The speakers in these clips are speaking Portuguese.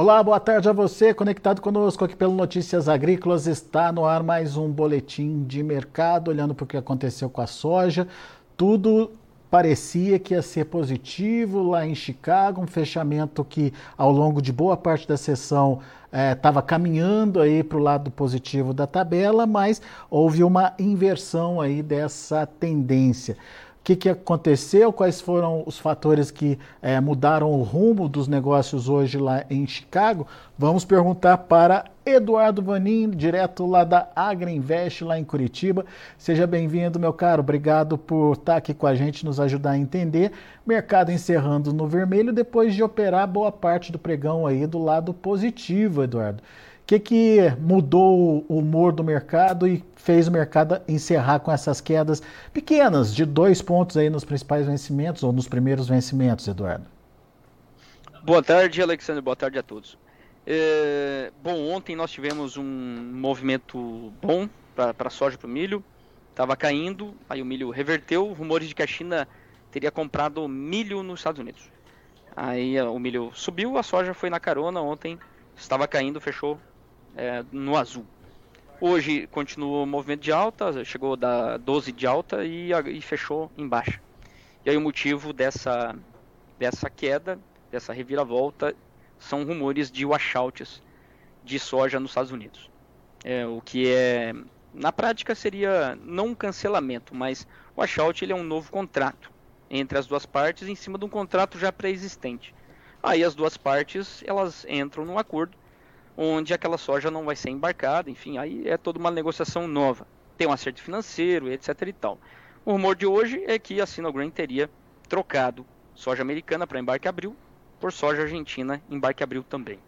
Olá, boa tarde a você, conectado conosco aqui pelo Notícias Agrícolas. Está no ar mais um boletim de mercado, olhando para o que aconteceu com a soja. Tudo parecia que ia ser positivo lá em Chicago, um fechamento que ao longo de boa parte da sessão estava é, caminhando aí para o lado positivo da tabela, mas houve uma inversão aí dessa tendência que, que aconteceu, quais foram os fatores que é, mudaram o rumo dos negócios hoje lá em Chicago. Vamos perguntar para Eduardo Vanin, direto lá da Agriinvest, lá em Curitiba. Seja bem-vindo, meu caro. Obrigado por estar aqui com a gente, nos ajudar a entender. Mercado encerrando no vermelho depois de operar boa parte do pregão aí do lado positivo, Eduardo que, que mudou o humor do mercado e fez o mercado encerrar com essas quedas pequenas, de dois pontos aí nos principais vencimentos ou nos primeiros vencimentos, Eduardo? Boa tarde, Alexandre. Boa tarde a todos. É, bom, ontem nós tivemos um movimento bom para a soja e para o milho. Estava caindo, aí o milho reverteu. Rumores de que a China teria comprado milho nos Estados Unidos. Aí o milho subiu, a soja foi na carona ontem, estava caindo, fechou é, no azul. Hoje continua o movimento de alta, chegou da 12 de alta e, e fechou em baixa. E aí o motivo dessa, dessa queda, dessa reviravolta, são rumores de washouts de soja nos Estados Unidos. É, o que é, na prática seria não um cancelamento, mas o washout ele é um novo contrato entre as duas partes em cima de um contrato já pré-existente. Aí as duas partes elas entram num acordo onde aquela soja não vai ser embarcada, enfim, aí é toda uma negociação nova. Tem um acerto financeiro, etc e tal. O rumor de hoje é que a Sinogran teria trocado soja americana para embarque abril por soja argentina embarque abril também.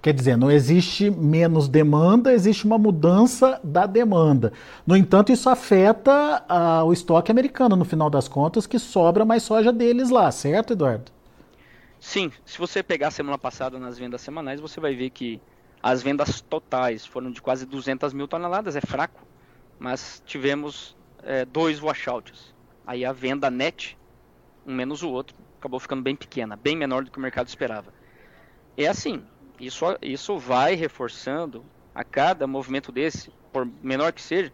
Quer dizer, não existe menos demanda, existe uma mudança da demanda. No entanto, isso afeta uh, o estoque americano, no final das contas, que sobra mais soja deles lá, certo, Eduardo? Sim, se você pegar a semana passada nas vendas semanais, você vai ver que as vendas totais foram de quase 200 mil toneladas, é fraco, mas tivemos é, dois washouts. Aí a venda net, um menos o outro, acabou ficando bem pequena, bem menor do que o mercado esperava. É assim, isso, isso vai reforçando a cada movimento desse, por menor que seja,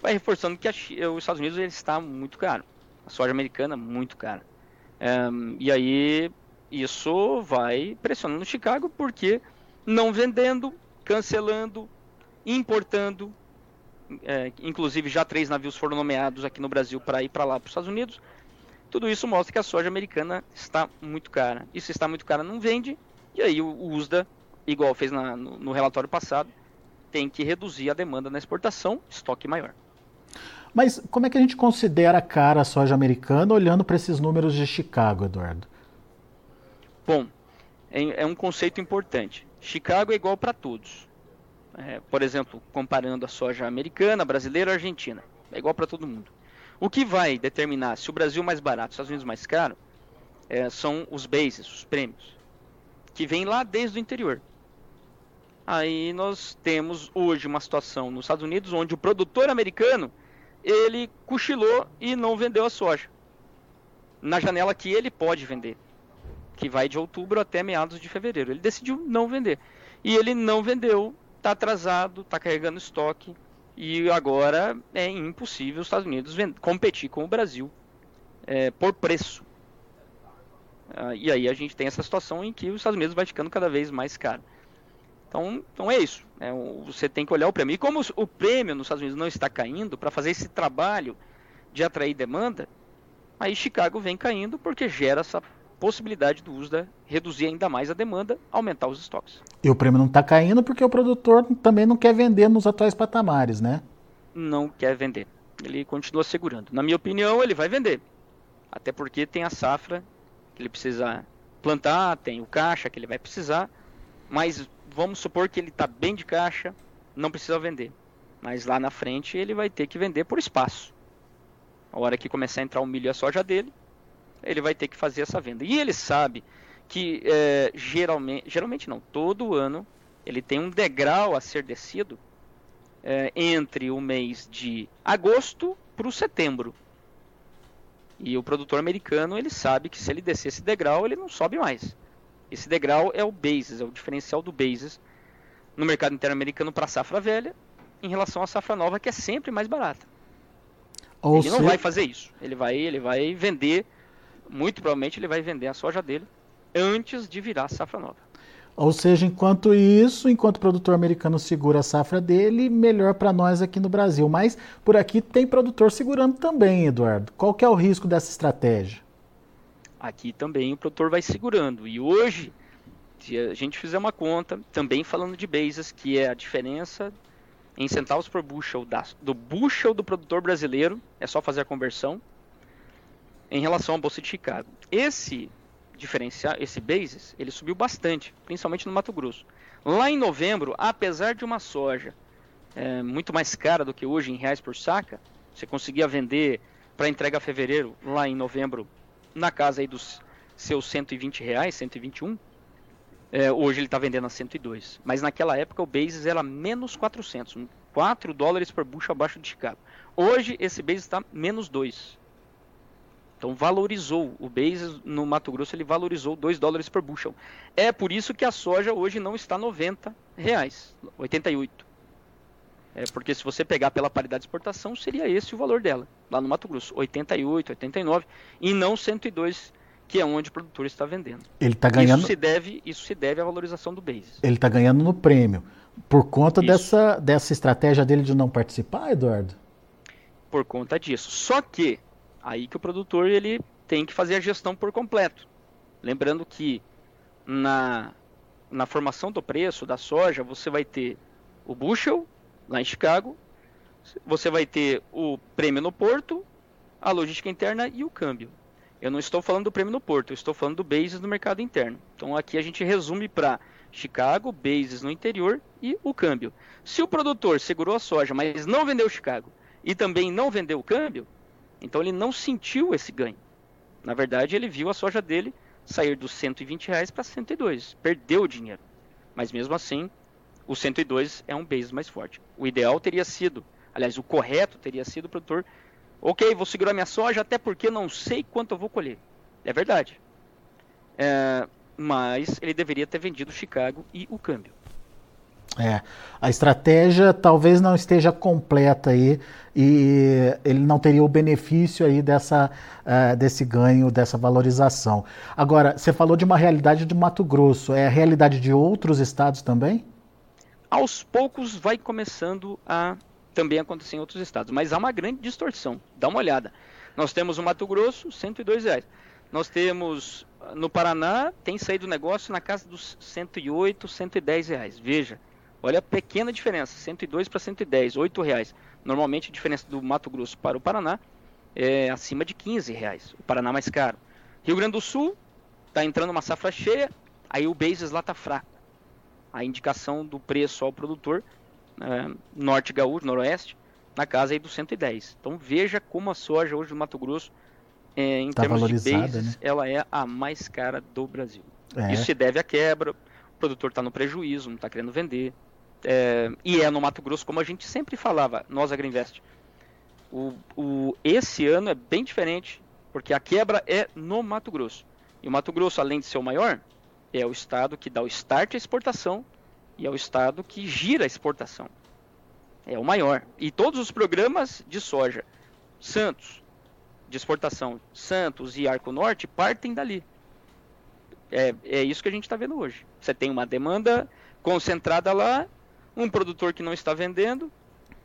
vai reforçando que a, os Estados Unidos ele está muito caro, a soja americana muito cara. Um, e aí isso vai pressionando Chicago porque não vendendo, cancelando, importando, é, inclusive já três navios foram nomeados aqui no Brasil para ir para lá para os Estados Unidos. Tudo isso mostra que a soja americana está muito cara. E se está muito cara, não vende. E aí o USDA, igual fez na, no, no relatório passado, tem que reduzir a demanda na exportação, estoque maior. Mas como é que a gente considera cara a soja americana olhando para esses números de Chicago, Eduardo? Bom, é, é um conceito importante. Chicago é igual para todos. É, por exemplo, comparando a soja americana, brasileira, argentina, é igual para todo mundo. O que vai determinar se o Brasil é mais barato, os Estados Unidos mais caro, é, são os bases, os prêmios, que vêm lá desde o interior. Aí nós temos hoje uma situação nos Estados Unidos onde o produtor americano ele cochilou e não vendeu a soja na janela que ele pode vender que vai de outubro até meados de fevereiro. Ele decidiu não vender. E ele não vendeu, está atrasado, está carregando estoque, e agora é impossível os Estados Unidos competir com o Brasil é, por preço. Ah, e aí a gente tem essa situação em que os Estados Unidos vai ficando cada vez mais caro. Então, então é isso. É, você tem que olhar o prêmio. E como o prêmio nos Estados Unidos não está caindo, para fazer esse trabalho de atrair demanda, aí Chicago vem caindo porque gera essa possibilidade do USDA reduzir ainda mais a demanda, aumentar os estoques. E o prêmio não está caindo porque o produtor também não quer vender nos atuais patamares, né? Não quer vender. Ele continua segurando. Na minha opinião, ele vai vender. Até porque tem a safra que ele precisa plantar, tem o caixa que ele vai precisar. Mas vamos supor que ele está bem de caixa, não precisa vender. Mas lá na frente ele vai ter que vender por espaço. A hora que começar a entrar o milho e a soja dele, ele vai ter que fazer essa venda. E ele sabe que é, geralmente, geralmente não, todo ano ele tem um degrau a ser descido é, entre o mês de agosto para o setembro. E o produtor americano ele sabe que se ele descer esse degrau ele não sobe mais. Esse degrau é o basis, é o diferencial do basis no mercado interno americano para a safra velha em relação à safra nova, que é sempre mais barata. Ou ele não vai fazer isso. Ele vai, ele vai vender, muito provavelmente ele vai vender a soja dele antes de virar a safra nova. Ou seja, enquanto isso, enquanto o produtor americano segura a safra dele, melhor para nós aqui no Brasil. Mas por aqui tem produtor segurando também, Eduardo. Qual que é o risco dessa estratégia? Aqui também o produtor vai segurando. E hoje, se a gente fizer uma conta, também falando de bases, que é a diferença em centavos por bushel da, do bushel do produtor brasileiro, é só fazer a conversão, em relação ao Bolsa de Chicago. Esse diferencial, esse basis, ele subiu bastante, principalmente no Mato Grosso. Lá em novembro, apesar de uma soja é, muito mais cara do que hoje em reais por saca, você conseguia vender para entrega a fevereiro, lá em novembro, na casa aí dos seus 120 reais, 121. É, hoje ele está vendendo a 102. Mas naquela época o basis era menos 400, 4 dólares por bucho abaixo de Chicago. Hoje esse basis está menos 2. Então valorizou. O base no Mato Grosso ele valorizou 2 dólares por bushel. É por isso que a soja hoje não está 90 reais, 88. É porque se você pegar pela paridade de exportação, seria esse o valor dela, lá no Mato Grosso, 88, 89 e não 102, que é onde o produtor está vendendo. Ele está ganhando. Isso se deve, isso se deve à valorização do base. Ele está ganhando no prêmio. Por conta dessa, dessa estratégia dele de não participar, Eduardo? Por conta disso. Só que Aí que o produtor ele tem que fazer a gestão por completo. Lembrando que na, na formação do preço da soja, você vai ter o bushel, lá em Chicago, você vai ter o prêmio no porto, a logística interna e o câmbio. Eu não estou falando do prêmio no porto, eu estou falando do basis no mercado interno. Então aqui a gente resume para Chicago, basis no interior e o câmbio. Se o produtor segurou a soja, mas não vendeu Chicago e também não vendeu o câmbio, então ele não sentiu esse ganho. Na verdade, ele viu a soja dele sair dos 120 reais para 102, perdeu o dinheiro. Mas mesmo assim, o 102 é um base mais forte. O ideal teria sido, aliás, o correto teria sido o produtor, ok, vou segurar minha soja até porque não sei quanto eu vou colher. É verdade. É, mas ele deveria ter vendido o Chicago e o câmbio. É, a estratégia talvez não esteja completa aí e ele não teria o benefício aí dessa, uh, desse ganho, dessa valorização. Agora, você falou de uma realidade de Mato Grosso, é a realidade de outros estados também? Aos poucos vai começando a também acontecer em outros estados, mas há uma grande distorção. Dá uma olhada. Nós temos o Mato Grosso, 102 reais. Nós temos no Paraná, tem saído negócio na casa dos 108, 110 reais. Veja, Olha a pequena diferença, 102 para 110, 8 reais. Normalmente a diferença do Mato Grosso para o Paraná é acima de 15 reais. O Paraná mais caro. Rio Grande do Sul está entrando uma safra cheia, aí o basis lá está fraco. A indicação do preço ao produtor, é, norte gaúcho, noroeste, na casa aí dos 110. Então veja como a soja hoje do Mato Grosso, é, em tá termos de basis, né? ela é a mais cara do Brasil. É. Isso se deve à quebra, o produtor está no prejuízo, não está querendo vender, é, e é no Mato Grosso, como a gente sempre falava, nós Agriinvest. O, o, esse ano é bem diferente, porque a quebra é no Mato Grosso. E o Mato Grosso, além de ser o maior, é o estado que dá o start à exportação e é o estado que gira a exportação. É o maior. E todos os programas de soja, Santos, de exportação, Santos e Arco Norte, partem dali. É, é isso que a gente está vendo hoje. Você tem uma demanda concentrada lá um produtor que não está vendendo,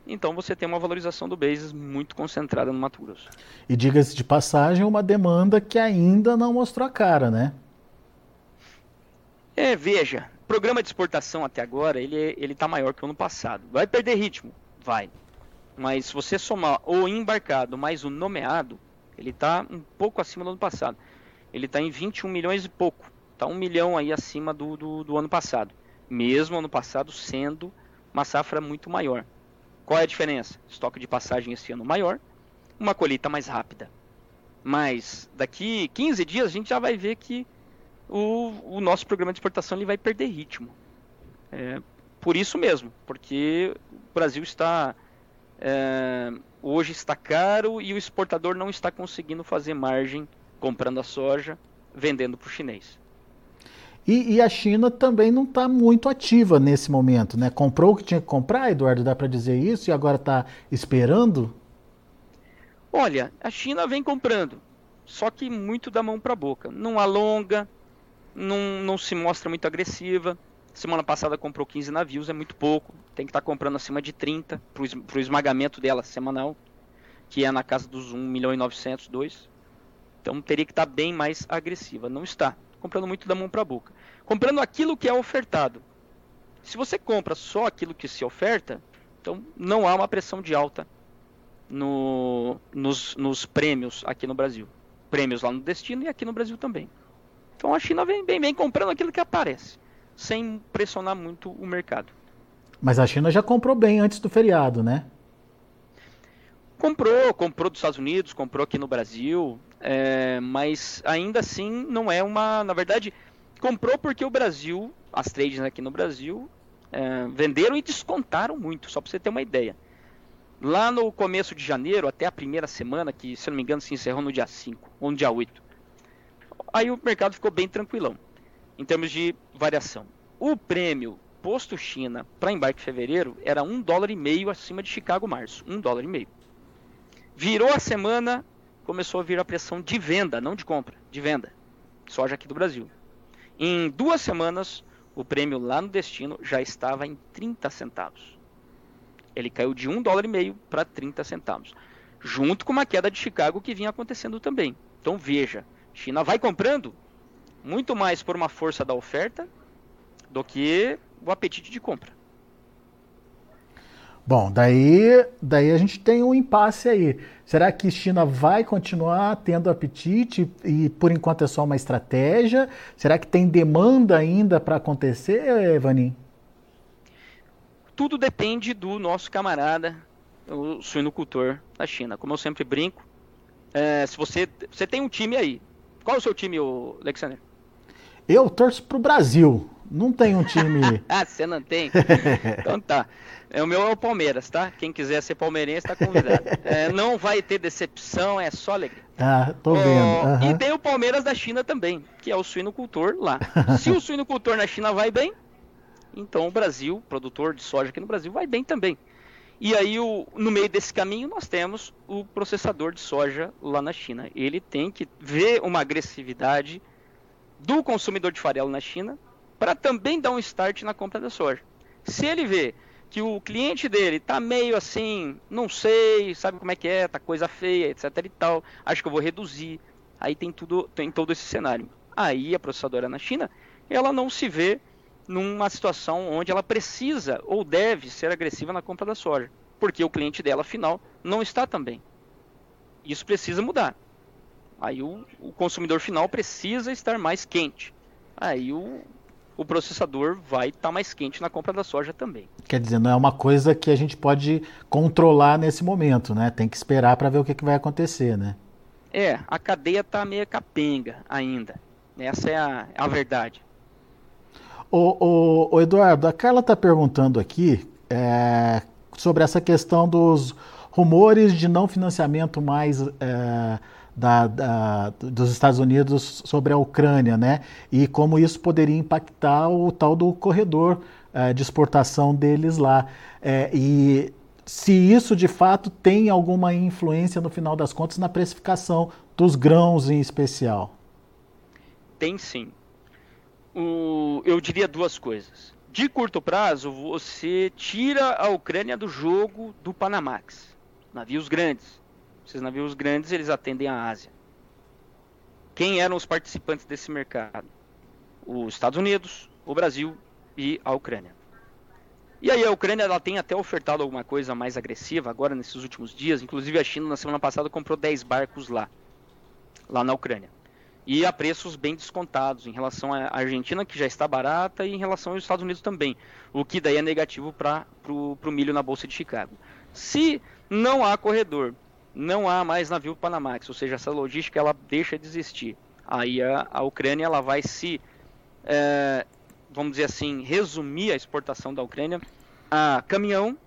então você tem uma valorização do basis muito concentrada no Mato Grosso. E diga-se de passagem, uma demanda que ainda não mostrou a cara, né? É, veja, programa de exportação até agora, ele ele está maior que o ano passado. Vai perder ritmo? Vai. Mas se você somar o embarcado mais o nomeado, ele está um pouco acima do ano passado. Ele está em 21 milhões e pouco. Está um milhão aí acima do, do, do ano passado. Mesmo ano passado sendo uma safra muito maior. Qual é a diferença? Estoque de passagem esse ano maior, uma colheita mais rápida. Mas daqui 15 dias a gente já vai ver que o, o nosso programa de exportação ele vai perder ritmo. É, por isso mesmo, porque o Brasil está é, hoje está caro e o exportador não está conseguindo fazer margem comprando a soja, vendendo para o chinês. E, e, a China também não está muito ativa nesse momento, né? Comprou o que tinha que comprar, Eduardo, dá para dizer isso, e agora está esperando? Olha, a China vem comprando, só que muito da mão para a boca. Não alonga, não, não se mostra muito agressiva. Semana passada comprou 15 navios, é muito pouco. Tem que estar tá comprando acima de 30 para o esmagamento dela semanal, que é na casa dos 1 milhão e 900, 2. Então teria que estar tá bem mais agressiva. Não está comprando muito da mão para a boca. Comprando aquilo que é ofertado. Se você compra só aquilo que se oferta, então não há uma pressão de alta no, nos, nos prêmios aqui no Brasil. Prêmios lá no destino e aqui no Brasil também. Então a China vem bem, bem comprando aquilo que aparece, sem pressionar muito o mercado. Mas a China já comprou bem antes do feriado, né? Comprou, comprou dos Estados Unidos, comprou aqui no Brasil, é, mas ainda assim não é uma. Na verdade, comprou porque o Brasil, as trades aqui no Brasil, é, venderam e descontaram muito, só para você ter uma ideia. Lá no começo de janeiro, até a primeira semana, que se não me engano se encerrou no dia 5 ou no dia 8, aí o mercado ficou bem tranquilão em termos de variação. O prêmio posto China para embarque em fevereiro era um dólar e meio acima de Chicago março, um dólar e meio. Virou a semana, começou a vir a pressão de venda, não de compra, de venda. Soja aqui do Brasil. Em duas semanas, o prêmio lá no destino já estava em 30 centavos. Ele caiu de 1 dólar e meio para 30 centavos. Junto com uma queda de Chicago que vinha acontecendo também. Então veja, China vai comprando muito mais por uma força da oferta do que o apetite de compra. Bom, daí, daí a gente tem um impasse aí. Será que China vai continuar tendo apetite e por enquanto é só uma estratégia? Será que tem demanda ainda para acontecer, Evanin? Tudo depende do nosso camarada, o suinocultor da China. Como eu sempre brinco, é, se você, você tem um time aí, qual é o seu time, Alexander? Eu torço pro Brasil. Não tem um time. ah, você não tem? então tá. É, o meu é o Palmeiras, tá? Quem quiser ser palmeirense está convidado. É, não vai ter decepção, é só alegria. Ah, tô vendo. Uhum. E tem o Palmeiras da China também, que é o suinocultor lá. Se o suinocultor na China vai bem, então o Brasil, produtor de soja aqui no Brasil, vai bem também. E aí, o, no meio desse caminho, nós temos o processador de soja lá na China. Ele tem que ver uma agressividade do consumidor de farelo na China para também dar um start na compra da soja. Se ele vê que o cliente dele tá meio assim, não sei, sabe como é que é, tá coisa feia, etc e tal, acho que eu vou reduzir. Aí tem tudo, tem todo esse cenário. Aí a processadora na China, ela não se vê numa situação onde ela precisa ou deve ser agressiva na compra da soja, porque o cliente dela final não está também. Isso precisa mudar. Aí o, o consumidor final precisa estar mais quente. Aí o, o processador vai estar tá mais quente na compra da soja também. Quer dizer, não é uma coisa que a gente pode controlar nesse momento, né? Tem que esperar para ver o que, que, vai acontecer, né? É, a cadeia está meio capenga ainda. Essa é a, a verdade. O, o, o, Eduardo, a Carla está perguntando aqui é, sobre essa questão dos rumores de não financiamento mais é, da, da, dos Estados Unidos sobre a Ucrânia, né? E como isso poderia impactar o tal do corredor é, de exportação deles lá. É, e se isso de fato tem alguma influência no final das contas na precificação dos grãos em especial. Tem sim. O, eu diria duas coisas. De curto prazo, você tira a Ucrânia do jogo do Panamax. Navios grandes esses navios grandes, eles atendem a Ásia. Quem eram os participantes desse mercado? Os Estados Unidos, o Brasil e a Ucrânia. E aí a Ucrânia ela tem até ofertado alguma coisa mais agressiva agora nesses últimos dias. Inclusive a China na semana passada comprou 10 barcos lá, lá na Ucrânia. E a preços bem descontados em relação à Argentina, que já está barata, e em relação aos Estados Unidos também. O que daí é negativo para o milho na Bolsa de Chicago. Se não há corredor não há mais navio Panamax, ou seja, essa logística ela deixa de existir. Aí a, a Ucrânia ela vai se, é, vamos dizer assim, resumir a exportação da Ucrânia a caminhão,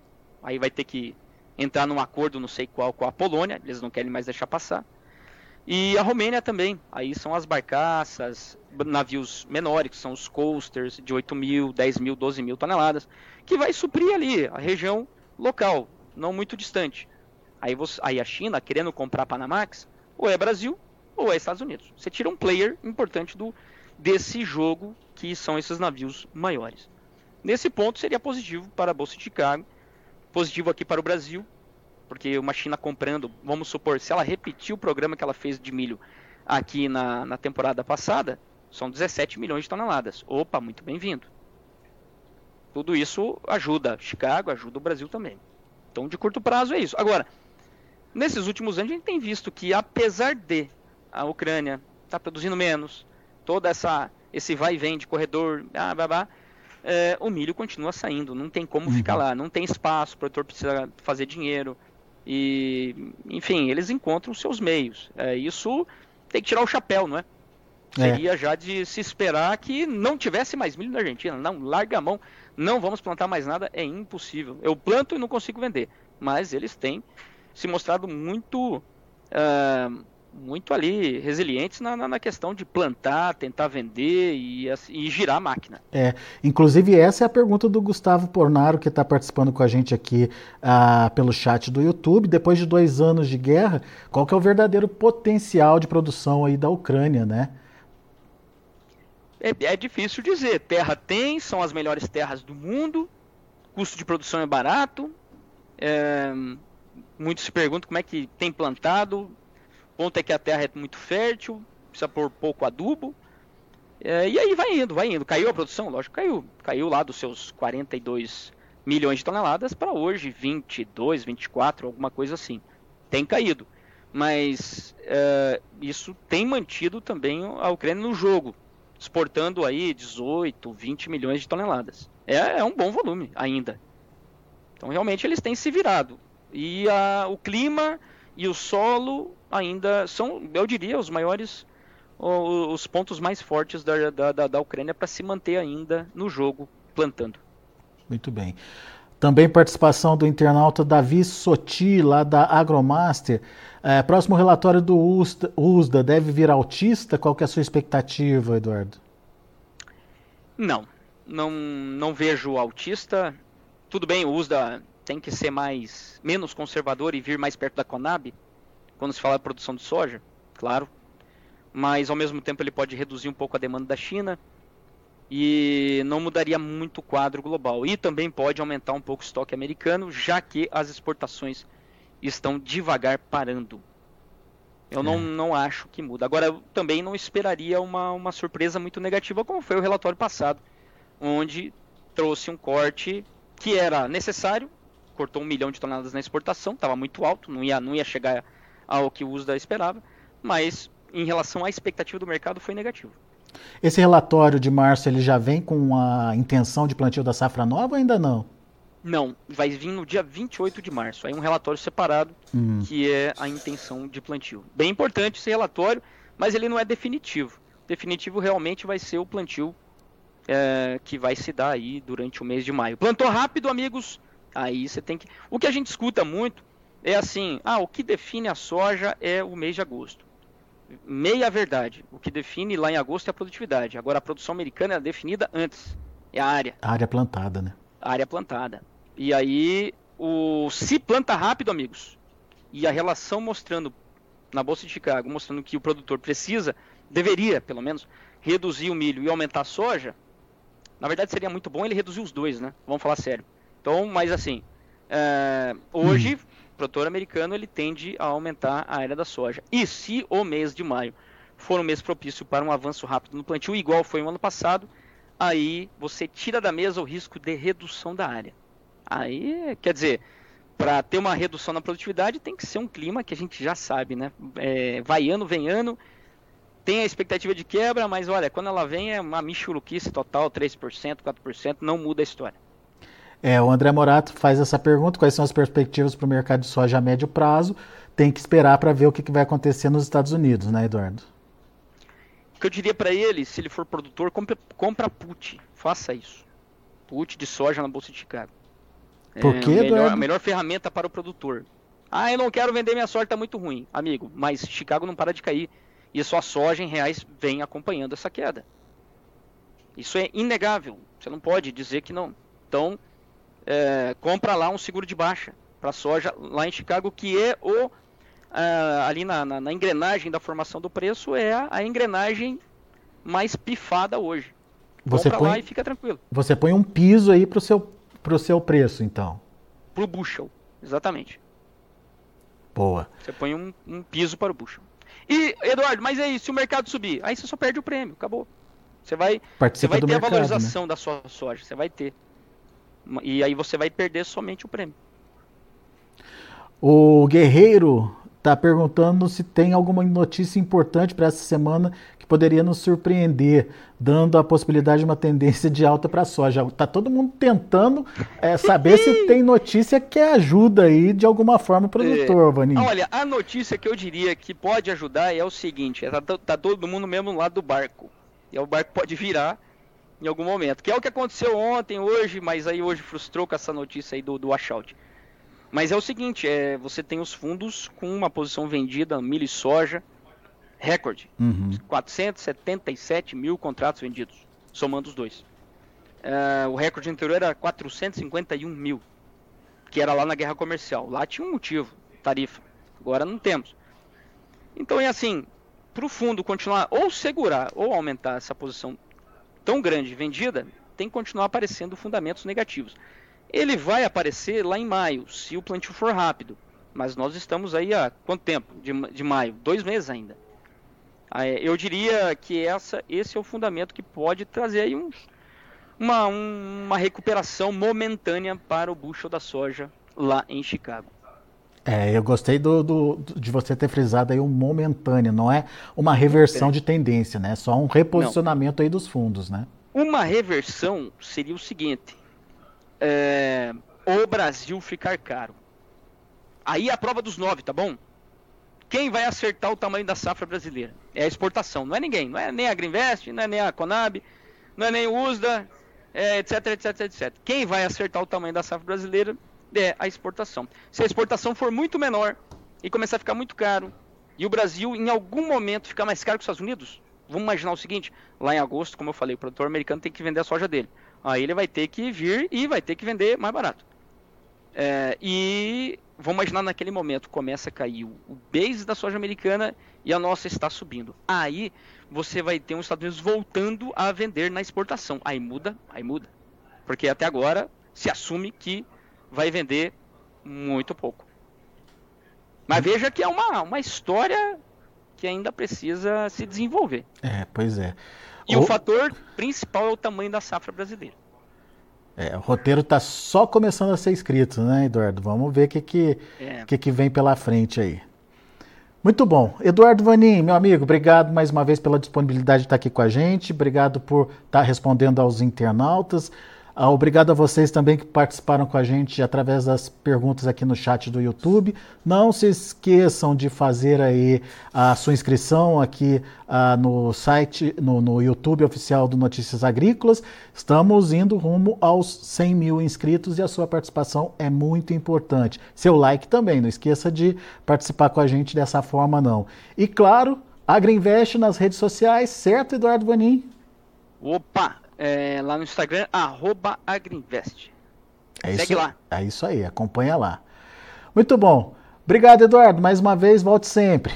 aí vai ter que entrar num acordo não sei qual com a Polônia, eles não querem mais deixar passar. E a Romênia também. Aí são as barcaças, navios menores, que são os coasters de 8 mil, 10 mil, 12 mil toneladas, que vai suprir ali a região local, não muito distante. Aí, você, aí a China, querendo comprar Panamax, ou é Brasil ou é Estados Unidos. Você tira um player importante do desse jogo, que são esses navios maiores. Nesse ponto seria positivo para a Bolsa de Chicago, positivo aqui para o Brasil, porque uma China comprando, vamos supor, se ela repetir o programa que ela fez de milho aqui na, na temporada passada, são 17 milhões de toneladas. Opa, muito bem-vindo. Tudo isso ajuda Chicago, ajuda o Brasil também. Então, de curto prazo é isso. Agora, nesses últimos anos a gente tem visto que, apesar de a Ucrânia estar tá produzindo menos, toda essa esse vai e vem de corredor, ah, blá, é, o milho continua saindo, não tem como uhum. ficar lá, não tem espaço, o produtor precisa fazer dinheiro, e, enfim, eles encontram seus meios. É, isso tem que tirar o chapéu, não é? é? Seria já de se esperar que não tivesse mais milho na Argentina. Não, larga a mão, não vamos plantar mais nada, é impossível. Eu planto e não consigo vender. Mas eles têm se mostrado muito. Uh, muito ali resilientes na, na, na, questão de plantar, tentar vender e, e, girar a máquina. É, inclusive essa é a pergunta do Gustavo Pornaro, que está participando com a gente aqui uh, pelo chat do YouTube. Depois de dois anos de guerra, qual que é o verdadeiro potencial de produção aí da Ucrânia, né? É, é difícil dizer. Terra tem, são as melhores terras do mundo, custo de produção é barato. É, muitos se perguntam como é que tem plantado, ponto é que a terra é muito fértil, precisa pôr pouco adubo. É, e aí vai indo, vai indo. Caiu a produção? Lógico, caiu. Caiu lá dos seus 42 milhões de toneladas para hoje 22, 24, alguma coisa assim. Tem caído. Mas é, isso tem mantido também a Ucrânia no jogo, exportando aí 18, 20 milhões de toneladas. É, é um bom volume ainda. Então realmente eles têm se virado. E a, o clima e o solo ainda são, eu diria, os maiores, os pontos mais fortes da, da, da Ucrânia para se manter ainda no jogo plantando. Muito bem. Também participação do internauta Davi Soti, lá da Agromaster. É, próximo relatório do USDA, USDA deve vir autista? Qual que é a sua expectativa, Eduardo? Não, não, não vejo autista. Tudo bem, o USDA tem que ser mais menos conservador e vir mais perto da Conab, quando se fala de produção de soja, claro. Mas ao mesmo tempo ele pode reduzir um pouco a demanda da China e não mudaria muito o quadro global. E também pode aumentar um pouco o estoque americano, já que as exportações estão devagar parando. Eu é. não, não acho que muda. Agora, eu também não esperaria uma, uma surpresa muito negativa, como foi o relatório passado, onde trouxe um corte que era necessário, cortou um milhão de toneladas na exportação, estava muito alto, não ia, não ia chegar ao que o USDA esperava, mas em relação à expectativa do mercado foi negativo. Esse relatório de março ele já vem com a intenção de plantio da safra nova ou ainda não? Não, vai vir no dia 28 de março. Aí um relatório separado hum. que é a intenção de plantio. Bem importante esse relatório, mas ele não é definitivo. Definitivo realmente vai ser o plantio é, que vai se dar aí durante o mês de maio. Plantou rápido, amigos? Aí você tem que. O que a gente escuta muito é assim: ah, o que define a soja é o mês de agosto. Meia verdade. O que define lá em agosto é a produtividade. Agora a produção americana é definida antes. É a área. A área plantada, né? A área plantada. E aí, o se planta rápido, amigos, e a relação mostrando na Bolsa de Chicago, mostrando que o produtor precisa, deveria, pelo menos, reduzir o milho e aumentar a soja, na verdade seria muito bom ele reduzir os dois, né? Vamos falar sério. Então, mas assim, é, hoje hum produtor americano ele tende a aumentar a área da soja. E se o mês de maio for um mês propício para um avanço rápido no plantio, igual foi no ano passado, aí você tira da mesa o risco de redução da área. Aí, quer dizer, para ter uma redução na produtividade tem que ser um clima que a gente já sabe, né? É, vai ano, vem ano, tem a expectativa de quebra, mas olha, quando ela vem é uma michuruquice total, 3%, 4%, não muda a história. É, o André Morato faz essa pergunta: quais são as perspectivas para o mercado de soja a médio prazo? Tem que esperar para ver o que, que vai acontecer nos Estados Unidos, né, Eduardo? O que eu diria para ele, se ele for produtor, compra, compra put, faça isso. Put de soja na Bolsa de Chicago. Por é, quê, melhor, A melhor ferramenta para o produtor. Ah, eu não quero vender minha soja, tá muito ruim. Amigo, mas Chicago não para de cair. E a sua soja em reais vem acompanhando essa queda. Isso é inegável. Você não pode dizer que não. Então, é, compra lá um seguro de baixa para soja lá em Chicago, que é o uh, ali na, na, na, engrenagem da formação do preço é a, a engrenagem mais pifada hoje. Você Compra põe, lá e fica tranquilo. Você põe um piso aí pro seu, pro seu preço, então. Pro bushel, exatamente. Boa. Você põe um, um piso para o bushel. E, Eduardo, mas aí, se o mercado subir, aí você só perde o prêmio, acabou. Você vai, você vai ter mercado, a valorização né? da sua soja, você vai ter. E aí você vai perder somente o prêmio. O Guerreiro está perguntando se tem alguma notícia importante para essa semana que poderia nos surpreender, dando a possibilidade de uma tendência de alta para a soja. Está todo mundo tentando é, saber se tem notícia que ajuda aí de alguma forma o produtor, é, Vaninho. Olha, a notícia que eu diria que pode ajudar é o seguinte: está tá todo mundo no mesmo lado do barco. E o barco pode virar em algum momento. Que é o que aconteceu ontem, hoje, mas aí hoje frustrou com essa notícia aí do, do washout. Mas é o seguinte, é, você tem os fundos com uma posição vendida, milho e soja, recorde. Uhum. 477 mil contratos vendidos, somando os dois. Uh, o recorde anterior era 451 mil, que era lá na guerra comercial. Lá tinha um motivo, tarifa. Agora não temos. Então é assim, para o fundo continuar ou segurar ou aumentar essa posição tão grande vendida, tem que continuar aparecendo fundamentos negativos. Ele vai aparecer lá em maio, se o plantio for rápido. Mas nós estamos aí há quanto tempo de, de maio? Dois meses ainda. Eu diria que essa, esse é o fundamento que pode trazer aí uns, uma, uma recuperação momentânea para o bushel da soja lá em Chicago. É, eu gostei do, do, de você ter frisado aí um momentâneo, não é uma reversão de tendência, né? Só um reposicionamento não. aí dos fundos, né? Uma reversão seria o seguinte: é, o Brasil ficar caro. Aí é a prova dos nove, tá bom? Quem vai acertar o tamanho da safra brasileira? É a exportação, não é ninguém. Não é nem a Greenvest, não é nem a Conab, não é nem o USDA, é, etc, etc, etc. Quem vai acertar o tamanho da safra brasileira é a exportação. Se a exportação for muito menor e começar a ficar muito caro, e o Brasil em algum momento ficar mais caro que os Estados Unidos, vamos imaginar o seguinte: lá em agosto, como eu falei, o produtor americano tem que vender a soja dele aí ele vai ter que vir e vai ter que vender mais barato. É, e vamos imaginar naquele momento começa a cair o, o base da soja americana e a nossa está subindo. Aí você vai ter os Estados Unidos voltando a vender na exportação. Aí muda, aí muda. Porque até agora se assume que vai vender muito pouco. Mas veja que é uma, uma história que ainda precisa se desenvolver. É, pois é. E o... o fator principal é o tamanho da safra brasileira. É, o roteiro está só começando a ser escrito, né, Eduardo? Vamos ver o que, que, é. que, que vem pela frente aí. Muito bom. Eduardo Vanin, meu amigo, obrigado mais uma vez pela disponibilidade de estar aqui com a gente. Obrigado por estar respondendo aos internautas. Ah, obrigado a vocês também que participaram com a gente através das perguntas aqui no chat do YouTube. Não se esqueçam de fazer aí a sua inscrição aqui ah, no site, no, no, YouTube oficial do Notícias Agrícolas. Estamos indo rumo aos 100 mil inscritos e a sua participação é muito importante. Seu like também, não esqueça de participar com a gente dessa forma não. E claro, Agriinvest nas redes sociais, certo, Eduardo Vanin? Opa, é, lá no Instagram, arroba Agriinvest. É Segue isso, lá. É isso aí, acompanha lá. Muito bom. Obrigado, Eduardo. Mais uma vez, volte sempre.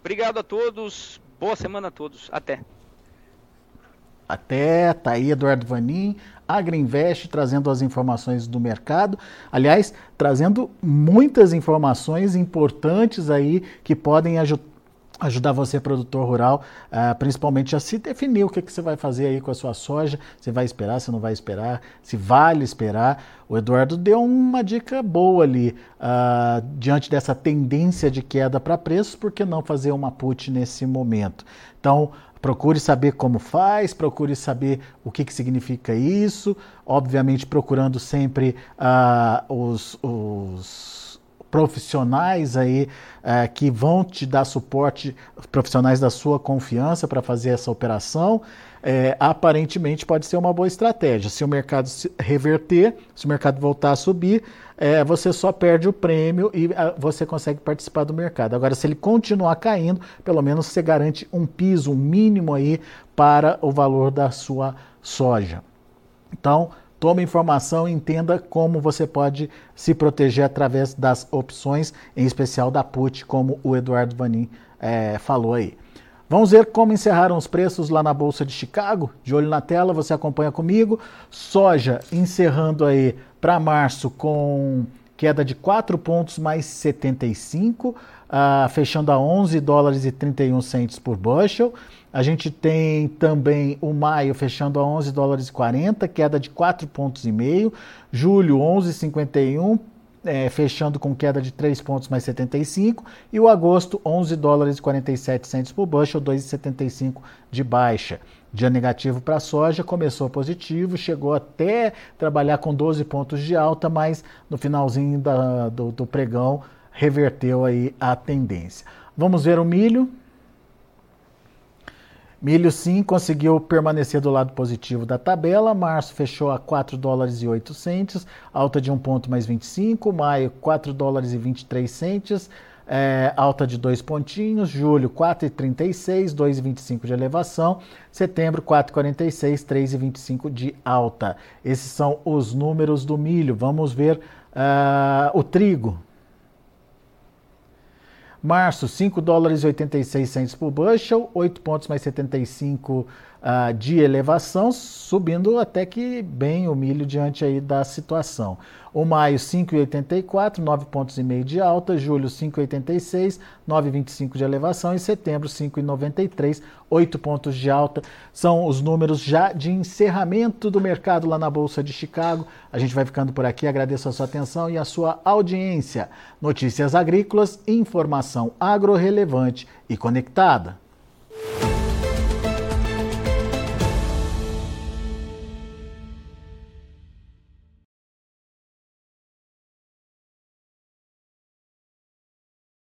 Obrigado a todos. Boa semana a todos. Até. Até, tá aí Eduardo Vanin, Agriinvest, trazendo as informações do mercado. Aliás, trazendo muitas informações importantes aí que podem ajudar ajudar você, produtor rural, uh, principalmente a se definir o que, que você vai fazer aí com a sua soja, se vai esperar, se não vai esperar, se vale esperar. O Eduardo deu uma dica boa ali, uh, diante dessa tendência de queda para preços, por que não fazer uma put nesse momento? Então, procure saber como faz, procure saber o que, que significa isso, obviamente procurando sempre uh, os, os profissionais aí é, que vão te dar suporte, profissionais da sua confiança para fazer essa operação. É, aparentemente pode ser uma boa estratégia. Se o mercado se reverter, se o mercado voltar a subir, é, você só perde o prêmio e a, você consegue participar do mercado. Agora, se ele continuar caindo, pelo menos você garante um piso, um mínimo aí para o valor da sua soja. Então, Tome informação e entenda como você pode se proteger através das opções, em especial da PUT, como o Eduardo Vanin é, falou aí. Vamos ver como encerraram os preços lá na Bolsa de Chicago? De olho na tela, você acompanha comigo. Soja encerrando aí para março com queda de 4 pontos mais 75, uh, fechando a 11 dólares e 31 centos por bushel. A gente tem também o maio fechando a 11 dólares e 40, queda de 4 pontos e meio. Julho 11,51, é, fechando com queda de 3 pontos mais 75. E o agosto 11 dólares e 47 centos por bushel, 2,75 de baixa. Dia negativo para a soja, começou positivo, chegou até trabalhar com 12 pontos de alta, mas no finalzinho da, do, do pregão reverteu aí a tendência. Vamos ver o milho. Milho sim conseguiu permanecer do lado positivo da tabela. Março fechou a 4 dólares e 8 centes, alta de 1 ponto mais 25. Maio 4 dólares e 23 centes, é, alta de 2 pontinhos. Julho 4,36, 2,25 de elevação. Setembro 4,46, 3,25 de alta. Esses são os números do milho. Vamos ver uh, o trigo. Março, 5 dólares e 86 centos por bushel, 8 pontos mais 75 uh, de elevação, subindo até que bem o milho diante aí da situação. O maio 5,84, 9 pontos e meio de alta, julho 5,86, 9,25 de elevação e setembro 5,93, 8 pontos de alta. São os números já de encerramento do mercado lá na Bolsa de Chicago. A gente vai ficando por aqui, agradeço a sua atenção e a sua audiência. Notícias agrícolas, informação agro relevante e conectada.